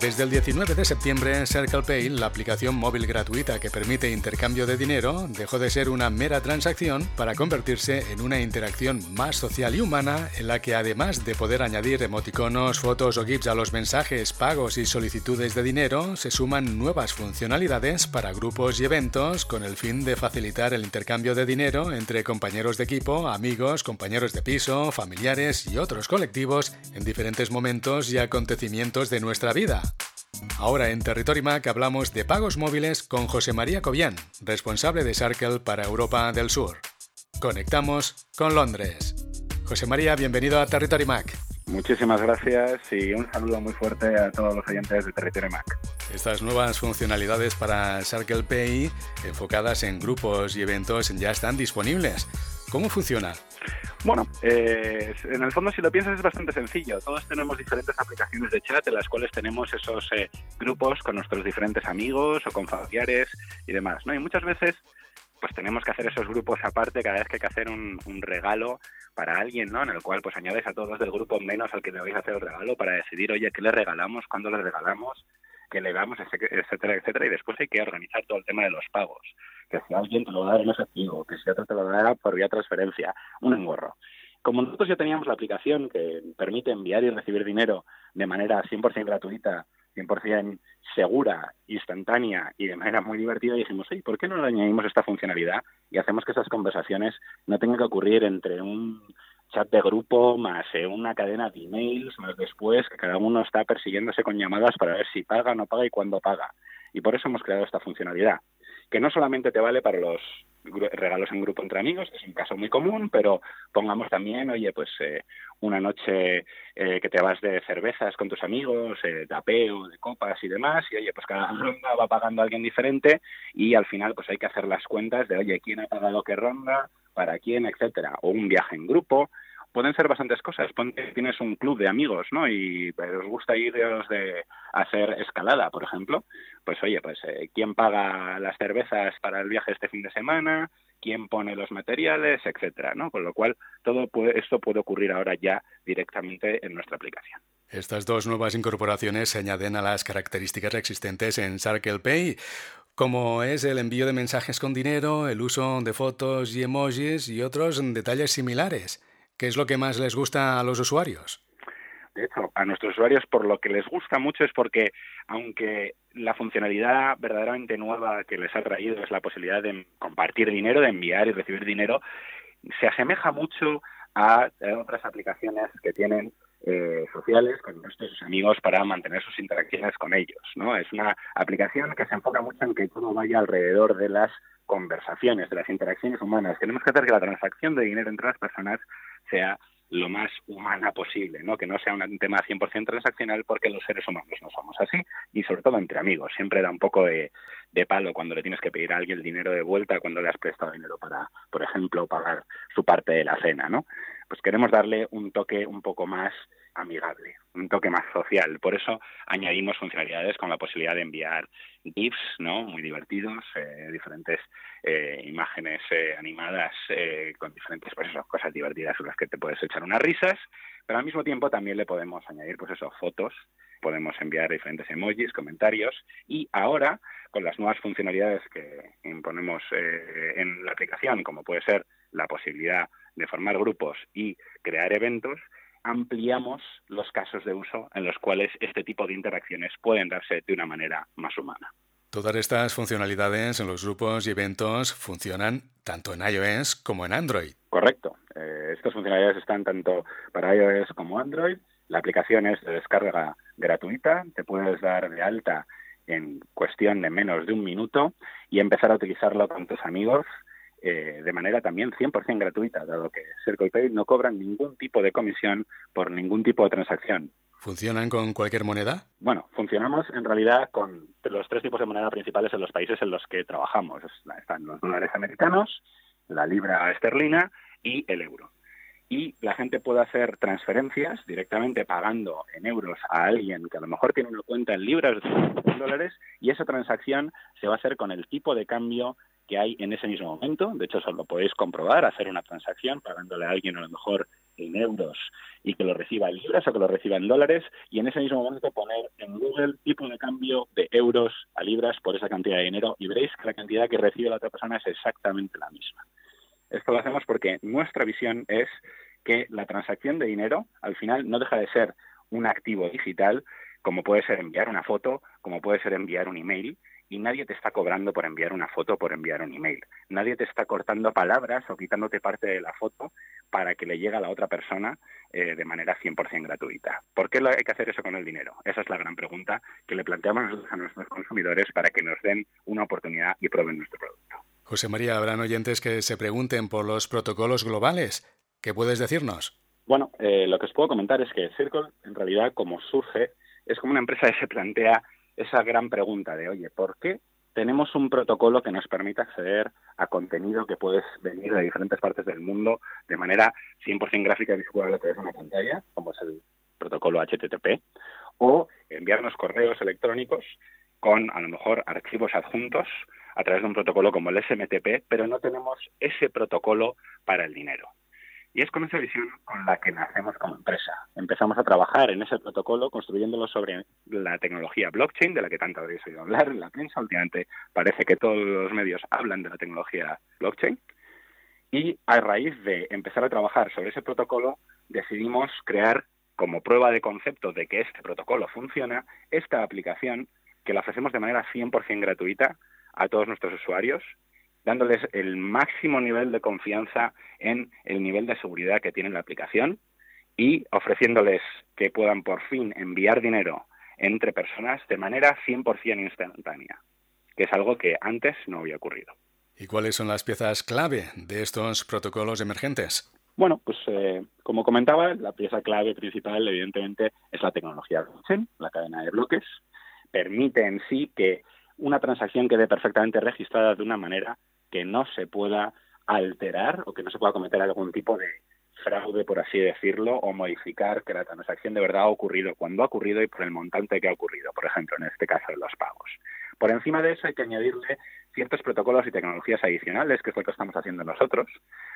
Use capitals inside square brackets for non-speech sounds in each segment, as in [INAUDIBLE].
Desde el 19 de septiembre, CirclePay, la aplicación móvil gratuita que permite intercambio de dinero, dejó de ser una mera transacción para convertirse en una interacción más social y humana en la que además de poder añadir emoticonos, fotos o GIFs a los mensajes, pagos y solicitudes de dinero, se suman nuevas funcionalidades para grupos y eventos con el fin de facilitar el intercambio de dinero entre compañeros de equipo, amigos, compañeros de piso, familiares y otros colectivos en diferentes momentos y acontecimientos de nuestra vida. Ahora en Territory Mac hablamos de pagos móviles con José María Cobian, responsable de Circle para Europa del Sur. Conectamos con Londres. José María, bienvenido a Territory Mac. Muchísimas gracias y un saludo muy fuerte a todos los oyentes de Territory Mac. Estas nuevas funcionalidades para Circle Pay enfocadas en grupos y eventos ya están disponibles. ¿Cómo funciona? Bueno, eh, en el fondo si lo piensas es bastante sencillo. Todos tenemos diferentes aplicaciones de chat en las cuales tenemos esos eh, grupos con nuestros diferentes amigos o con familiares y demás, ¿no? Y muchas veces pues tenemos que hacer esos grupos aparte cada vez que hay que hacer un, regalo para alguien, ¿no? En el cual pues añades a todos del grupo menos al que le vais a hacer el regalo para decidir, oye, ¿qué le regalamos? ¿Cuándo le regalamos? ¿Qué le damos? Etcétera, etcétera. Y después hay que organizar todo el tema de los pagos que si alguien te lo va a dar en efectivo, que si otro te lo dará por vía transferencia, un engorro. Como nosotros ya teníamos la aplicación que permite enviar y recibir dinero de manera 100% gratuita, 100% segura, instantánea y de manera muy divertida, dijimos, ¿por qué no le añadimos esta funcionalidad y hacemos que esas conversaciones no tengan que ocurrir entre un chat de grupo más eh, una cadena de emails más después que cada uno está persiguiéndose con llamadas para ver si paga, no paga y cuándo paga. Y por eso hemos creado esta funcionalidad que no solamente te vale para los regalos en grupo entre amigos, que es un caso muy común, pero pongamos también, oye, pues eh, una noche eh, que te vas de cervezas con tus amigos, de apeo, de copas y demás, y oye, pues cada ronda va pagando a alguien diferente y al final pues hay que hacer las cuentas de, oye, quién ha pagado qué ronda, para quién, etcétera, o un viaje en grupo, pueden ser bastantes cosas. Tienes un club de amigos, ¿no? Y os gusta ir de hacer escalada, por ejemplo. Pues oye, pues eh, quién paga las cervezas para el viaje este fin de semana, quién pone los materiales, etcétera, ¿no? Con lo cual todo esto puede ocurrir ahora ya directamente en nuestra aplicación. Estas dos nuevas incorporaciones se añaden a las características existentes en Circle Pay, como es el envío de mensajes con dinero, el uso de fotos y emojis y otros detalles similares. ¿Qué es lo que más les gusta a los usuarios? De hecho, a nuestros usuarios por lo que les gusta mucho es porque, aunque la funcionalidad verdaderamente nueva que les ha traído es la posibilidad de compartir dinero, de enviar y recibir dinero, se asemeja mucho a, otras aplicaciones que tienen eh, sociales con nuestros amigos para mantener sus interacciones con ellos. ¿no? Es una aplicación que se enfoca mucho en que todo vaya alrededor de las conversaciones, de las interacciones humanas. Tenemos que hacer que la transacción de dinero entre las personas sea lo más humana posible, ¿no? Que no sea un tema 100% transaccional porque los seres humanos no somos así y sobre todo entre amigos. Siempre da un poco de, de, palo cuando le tienes que pedir a alguien el dinero de vuelta cuando le has prestado dinero para, por ejemplo, pagar su parte de la cena, ¿no? Pues queremos darle un toque un poco más amigable, un toque más social. Por eso añadimos funcionalidades con la posibilidad de enviar GIFs, ¿no? Muy divertidos, eh, diferentes eh, imágenes eh, animadas con diferentes pues cosas divertidas sobre las que te puedes echar unas risas, pero al mismo tiempo también le podemos añadir pues eso, fotos, podemos enviar diferentes emojis, comentarios y ahora con las nuevas funcionalidades que imponemos en la aplicación, como puede ser la posibilidad de formar grupos y crear eventos, ampliamos los casos de uso en los cuales este tipo de interacciones pueden darse de una manera más humana. Todas estas funcionalidades en los grupos y eventos funcionan tanto en iOS como en Android. Correcto. Eh, estas funcionalidades están tanto para iOS como Android. La aplicación es de descarga gratuita. Te puedes dar de alta en cuestión de menos de un minuto y empezar a utilizarlo con tus amigos eh, de manera también 100% gratuita, dado que CirclePay no cobran ningún tipo de comisión por ningún tipo de transacción. ¿Funcionan con cualquier moneda? Bueno, funcionamos en realidad con los tres tipos de moneda principales en los países en los que trabajamos. Están los dólares americanos, la libra esterlina y el euro. Y la gente puede hacer transferencias directamente pagando en euros a alguien que a lo mejor tiene una cuenta en libras o en dólares y esa transacción se va a hacer con el tipo de cambio que hay en ese mismo momento. De hecho, eso lo podéis comprobar, hacer una transacción pagándole a alguien a lo mejor en euros y que lo reciba en libras o que lo reciba en dólares y en ese mismo momento poner en Google tipo de cambio de euros a libras por esa cantidad de dinero y veréis que la cantidad que recibe la otra persona es exactamente la misma. Esto lo hacemos porque nuestra visión es que la transacción de dinero al final no deja de ser un activo digital como puede ser enviar una foto, como puede ser enviar un email, y nadie te está cobrando por enviar una foto por enviar un email. Nadie te está cortando palabras o quitándote parte de la foto para que le llegue a la otra persona eh, de manera 100% gratuita. ¿Por qué hay que hacer eso con el dinero? Esa es la gran pregunta que le planteamos a nuestros consumidores para que nos den una oportunidad y prueben nuestro producto. José María, habrán oyentes que se pregunten por los protocolos globales. ¿Qué puedes decirnos? Bueno, eh, lo que os puedo comentar es que Circle, en realidad, como surge, es como una empresa que se plantea esa gran pregunta de, oye, ¿por qué tenemos un protocolo que nos permite acceder a contenido que puedes venir de diferentes partes del mundo de manera 100% gráfica y visual a través de una pantalla, como es el protocolo HTTP, o enviarnos correos electrónicos con a lo mejor archivos adjuntos a través de un protocolo como el SMTP, pero no tenemos ese protocolo para el dinero. Y es con esa visión con la que nacemos como empresa. Empezamos a trabajar en ese protocolo construyéndolo sobre la tecnología blockchain, de la que tanto habréis oído hablar en la prensa. Últimamente parece que todos los medios hablan de la tecnología blockchain. Y a raíz de empezar a trabajar sobre ese protocolo, decidimos crear como prueba de concepto de que este protocolo funciona, esta aplicación que la ofrecemos de manera 100% gratuita a todos nuestros usuarios dándoles el máximo nivel de confianza en el nivel de seguridad que tiene la aplicación y ofreciéndoles que puedan por fin enviar dinero entre personas de manera 100% instantánea, que es algo que antes no había ocurrido. ¿Y cuáles son las piezas clave de estos protocolos emergentes? Bueno, pues eh, como comentaba, la pieza clave principal evidentemente es la tecnología blockchain, la cadena de bloques. Permite en sí que una transacción quede perfectamente registrada de una manera que no se pueda alterar o que no se pueda cometer algún tipo de fraude, por así decirlo, o modificar que la transacción de verdad ha ocurrido cuando ha ocurrido y por el montante que ha ocurrido, por ejemplo, en este caso de los pagos. Por encima de eso hay que añadirle ciertos protocolos y tecnologías adicionales, que es lo que estamos haciendo nosotros,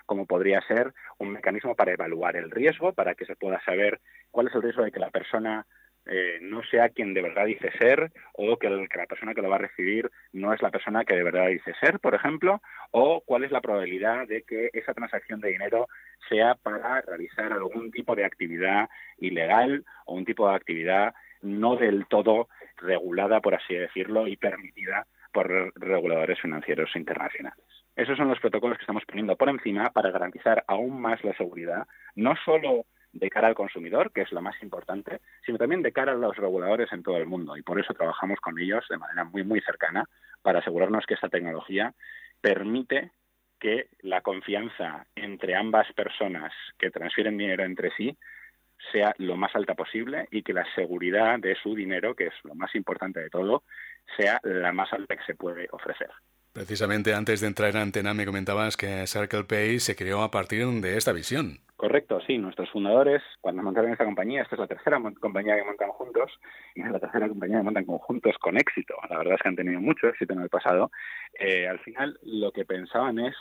como podría ser un mecanismo para evaluar el riesgo, para que se pueda saber cuál es el riesgo de que la persona eh, no sea quien de verdad dice ser o que, la persona que lo va a recibir no es la persona que de verdad dice ser, por ejemplo, o cuál es la probabilidad de que esa transacción de dinero sea para realizar algún tipo de actividad ilegal o un tipo de actividad no del todo regulada, por así decirlo, y permitida por reguladores financieros internacionales. Esos son los protocolos que estamos poniendo por encima para garantizar aún más la seguridad, no solo de cara al consumidor, que es lo más importante, sino también de cara a los reguladores en todo el mundo. Y por eso trabajamos con ellos de manera muy, muy cercana para asegurarnos que esta tecnología permite que la confianza entre ambas personas que transfieren dinero entre sí sea lo más alta posible y que la seguridad de su dinero, que es lo más importante de todo, sea la más alta que se puede ofrecer. Precisamente antes de entrar en antena me comentabas que Circle Pay se creó a partir de esta visión. Correcto, sí. Nuestros fundadores, cuando montaron esta compañía, esta es la tercera compañía que montan juntos y es la tercera compañía que montan conjuntos con éxito. La verdad es que han tenido mucho éxito en el pasado. Eh, al final, lo que pensaban es,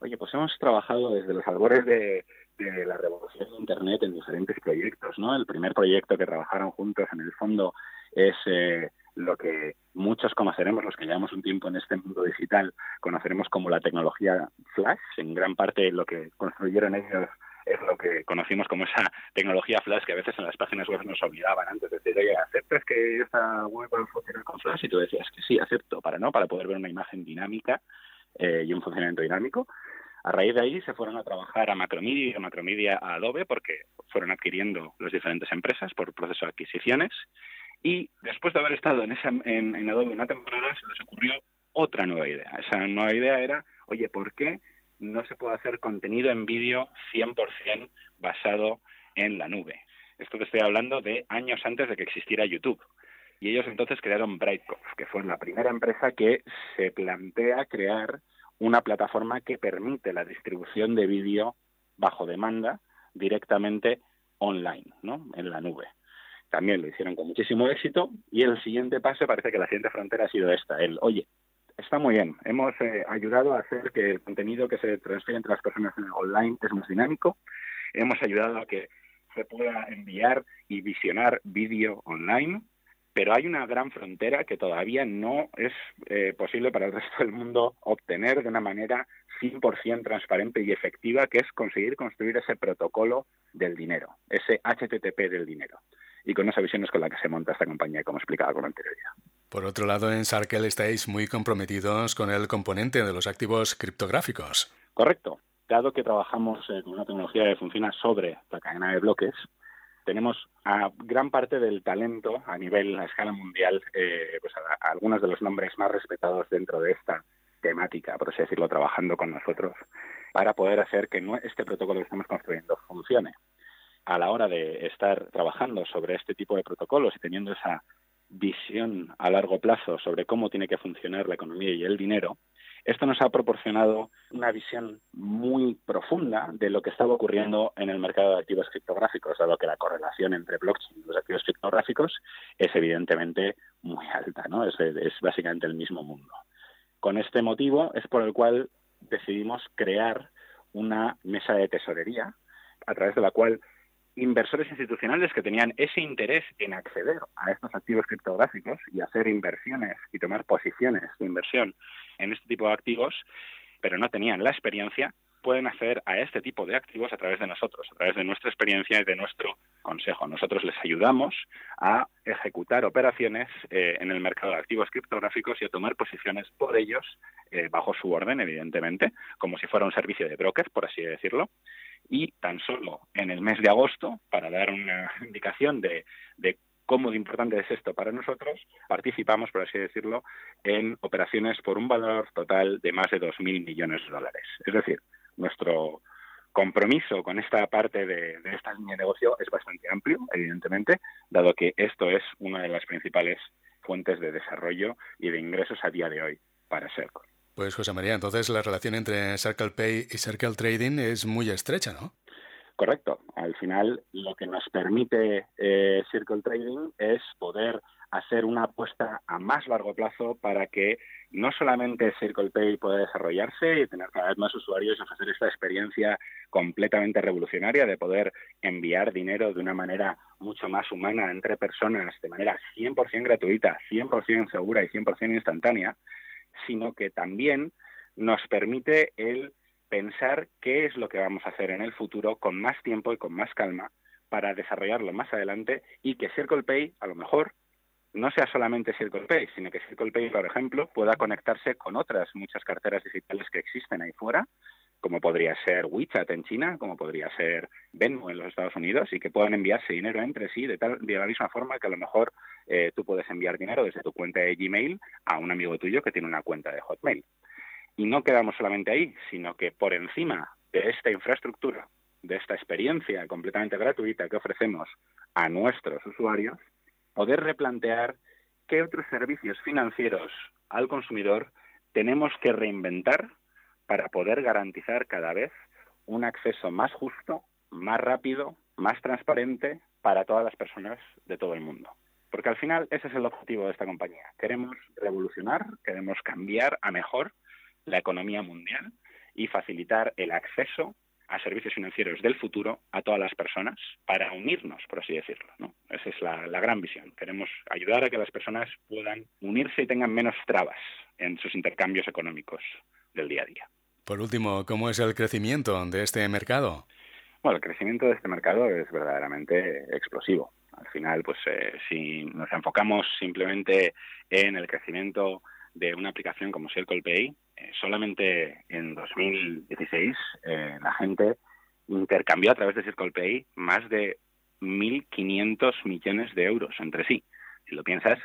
oye, pues hemos trabajado desde los albores de, la revolución de Internet en diferentes proyectos, ¿no? El primer proyecto que trabajaron juntos, en el fondo, es eh, lo que muchos conoceremos, los que llevamos un tiempo en este mundo digital, conoceremos como la tecnología Flash. En gran parte lo que construyeron ellos es lo que conocimos como esa tecnología Flash que a veces en las páginas web nos obligaban antes de decir, oye, ¿aceptas que esta web va a funcionar con Flash? Y tú decías que sí, acepto, para no, para poder ver una imagen dinámica eh, y un funcionamiento dinámico. A raíz de ahí se fueron a trabajar a Macromedia y a Macromedia a Adobe porque fueron adquiriendo las diferentes empresas por proceso de adquisiciones y después de haber estado en, esa, en, Adobe una temporada, se les ocurrió otra nueva idea. Esa nueva idea era, oye, ¿por qué no se puede hacer contenido en vídeo 100% basado en la nube? Esto te estoy hablando de años antes de que existiera YouTube. Y ellos entonces crearon Brightcove, que fue la primera empresa que se plantea crear una plataforma que permite la distribución de vídeo bajo demanda directamente online, ¿no? En la nube también lo hicieron con muchísimo éxito y el siguiente paso parece que la siguiente frontera ha sido esta, el, oye, está muy bien, hemos eh, ayudado a hacer que el contenido que se transfiere entre las personas online es más dinámico hemos ayudado a que se pueda enviar y visionar vídeo online, pero hay una gran frontera que todavía no es eh, posible para el resto del mundo obtener de una manera 100% transparente y efectiva, que es conseguir construir ese protocolo del dinero, ese HTTP del dinero. Y con esa visión es con la que se monta esta compañía, como explicaba con anterioridad. Por otro lado, en Sarkel estáis muy comprometidos con el componente de los activos criptográficos. Correcto. Dado que trabajamos en una tecnología que funciona sobre la cadena de bloques, tenemos a gran parte del talento a nivel, a escala mundial, eh, pues a, algunos de los nombres más respetados dentro de esta temática, por así decirlo, trabajando con nosotros, para poder hacer que este protocolo que estamos construyendo funcione. A la hora de estar trabajando sobre este tipo de protocolos y teniendo esa visión a largo plazo sobre cómo tiene que funcionar la economía y el dinero, esto nos ha proporcionado una visión muy profunda de lo que estaba ocurriendo en el mercado de activos criptográficos, dado que la correlación entre blockchain y los activos criptográficos es evidentemente muy alta, ¿no? Es, es básicamente el mismo mundo. Con este motivo es por el cual decidimos crear una mesa de tesorería a través de la cual inversores institucionales que tenían ese interés en acceder a estos activos criptográficos y hacer inversiones y tomar posiciones de inversión en este tipo de activos, pero no tenían la experiencia, pueden acceder a este tipo de activos a través de nosotros, a través de nuestra experiencia y de nuestro consejo. Nosotros les ayudamos a ejecutar operaciones eh, en el mercado de activos criptográficos y a tomar posiciones por ellos eh, bajo su orden, evidentemente, como si fuera un servicio de broker, por así decirlo. Y tan solo en el mes de agosto, para dar una [LAUGHS] indicación de, cómo de importante es esto para nosotros, participamos, por así decirlo, en operaciones por un valor total de más de 2.000 millones de dólares. Es decir, nuestro compromiso con esta parte de, esta línea de negocio es bastante amplio, evidentemente, dado que esto es una de las principales fuentes de desarrollo y de ingresos a día de hoy para Circle. Pues José María, entonces la relación entre Circle Pay y Circle Trading es muy estrecha, ¿no? Correcto. Al final, lo que nos permite eh, Circle Trading es poder hacer una apuesta a más largo plazo para que no solamente Circle Pay pueda desarrollarse y tener cada vez más usuarios y ofrecer esta experiencia completamente revolucionaria de poder enviar dinero de una manera mucho más humana entre personas de manera 100% gratuita, 100% segura y 100% instantánea, sino que también nos permite el pensar qué es lo que vamos a hacer en el futuro con más tiempo y con más calma para desarrollarlo más adelante y que Circle Pay a lo mejor no sea solamente Circle Pay, sino que Circle Pay, por ejemplo, pueda conectarse con otras muchas carteras digitales que existen ahí fuera, como podría ser WeChat en China, como podría ser Venmo en los Estados Unidos, y que puedan enviarse dinero entre sí de, tal, de la misma forma que a lo mejor eh, tú puedes enviar dinero desde tu cuenta de Gmail a un amigo tuyo que tiene una cuenta de Hotmail. Y no quedamos solamente ahí, sino que por encima de esta infraestructura, de esta experiencia completamente gratuita que ofrecemos a nuestros usuarios, poder replantear qué otros servicios financieros al consumidor tenemos que reinventar para poder garantizar cada vez un acceso más justo, más rápido, más transparente para todas las personas de todo el mundo. Porque al final ese es el objetivo de esta compañía. Queremos revolucionar, queremos cambiar a mejor la economía mundial y facilitar el acceso a servicios financieros del futuro a todas las personas para unirnos, por así decirlo. ¿no? Esa es la, la, gran visión. Queremos ayudar a que las personas puedan unirse y tengan menos trabas en sus intercambios económicos del día a día. Por último, ¿cómo es el crecimiento de este mercado? Bueno, el crecimiento de este mercado es verdaderamente explosivo. Al final, pues eh, si nos enfocamos simplemente en el crecimiento de una aplicación como Circle Pay, solamente en 2016 eh, la gente intercambió a través de Circle Pay más de 1.500 millones de euros entre sí. Si lo piensas,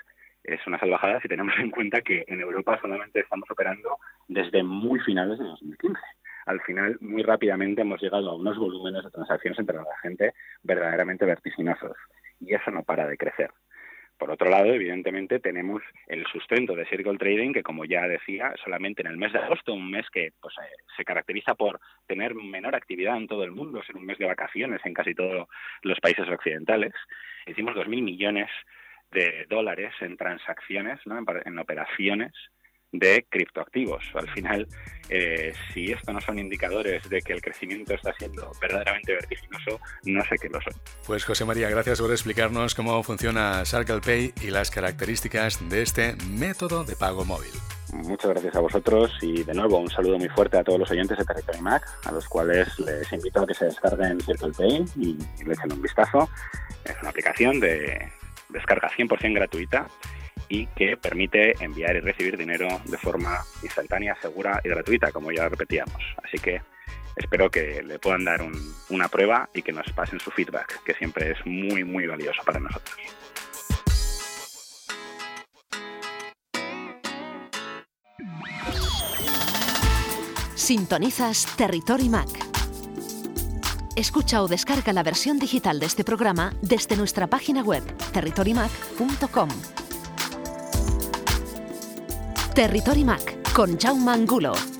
es una salvajada si tenemos en cuenta que en Europa solamente estamos operando desde muy finales de 2015. Al final, muy rápidamente hemos llegado a unos volúmenes de transacciones entre la gente verdaderamente vertiginosos. Y eso no para de crecer. Por otro lado, evidentemente, tenemos el sustento de Circle Trading, que como ya decía, solamente en el mes de agosto, un mes que pues, eh, se caracteriza por tener menor actividad en todo el mundo, ser un mes de vacaciones en casi todos los países occidentales, hicimos 2.000 millones de dólares en transacciones, ¿no? en, operaciones de criptoactivos. Al final, eh, si esto no son indicadores de que el crecimiento está siendo verdaderamente vertiginoso, no sé qué lo son. Pues José María, gracias por explicarnos cómo funciona Circle Pay y las características de este método de pago móvil. Muchas gracias a vosotros y de nuevo un saludo muy fuerte a todos los oyentes de Territory Mac, a los cuales les invito a que se descarguen Circle Pay y le echen un vistazo. Es una aplicación de descarga 100% gratuita y que permite enviar y recibir dinero de forma instantánea, segura y gratuita, como ya repetíamos. Así que espero que le puedan dar una prueba y que nos pasen su feedback, que siempre es muy, muy valioso para nosotros. Sintonizas Territory Mac. Escucha o descarga la versión digital de este programa desde nuestra página web territorymac.com. Territory Mac con Jaume Angulo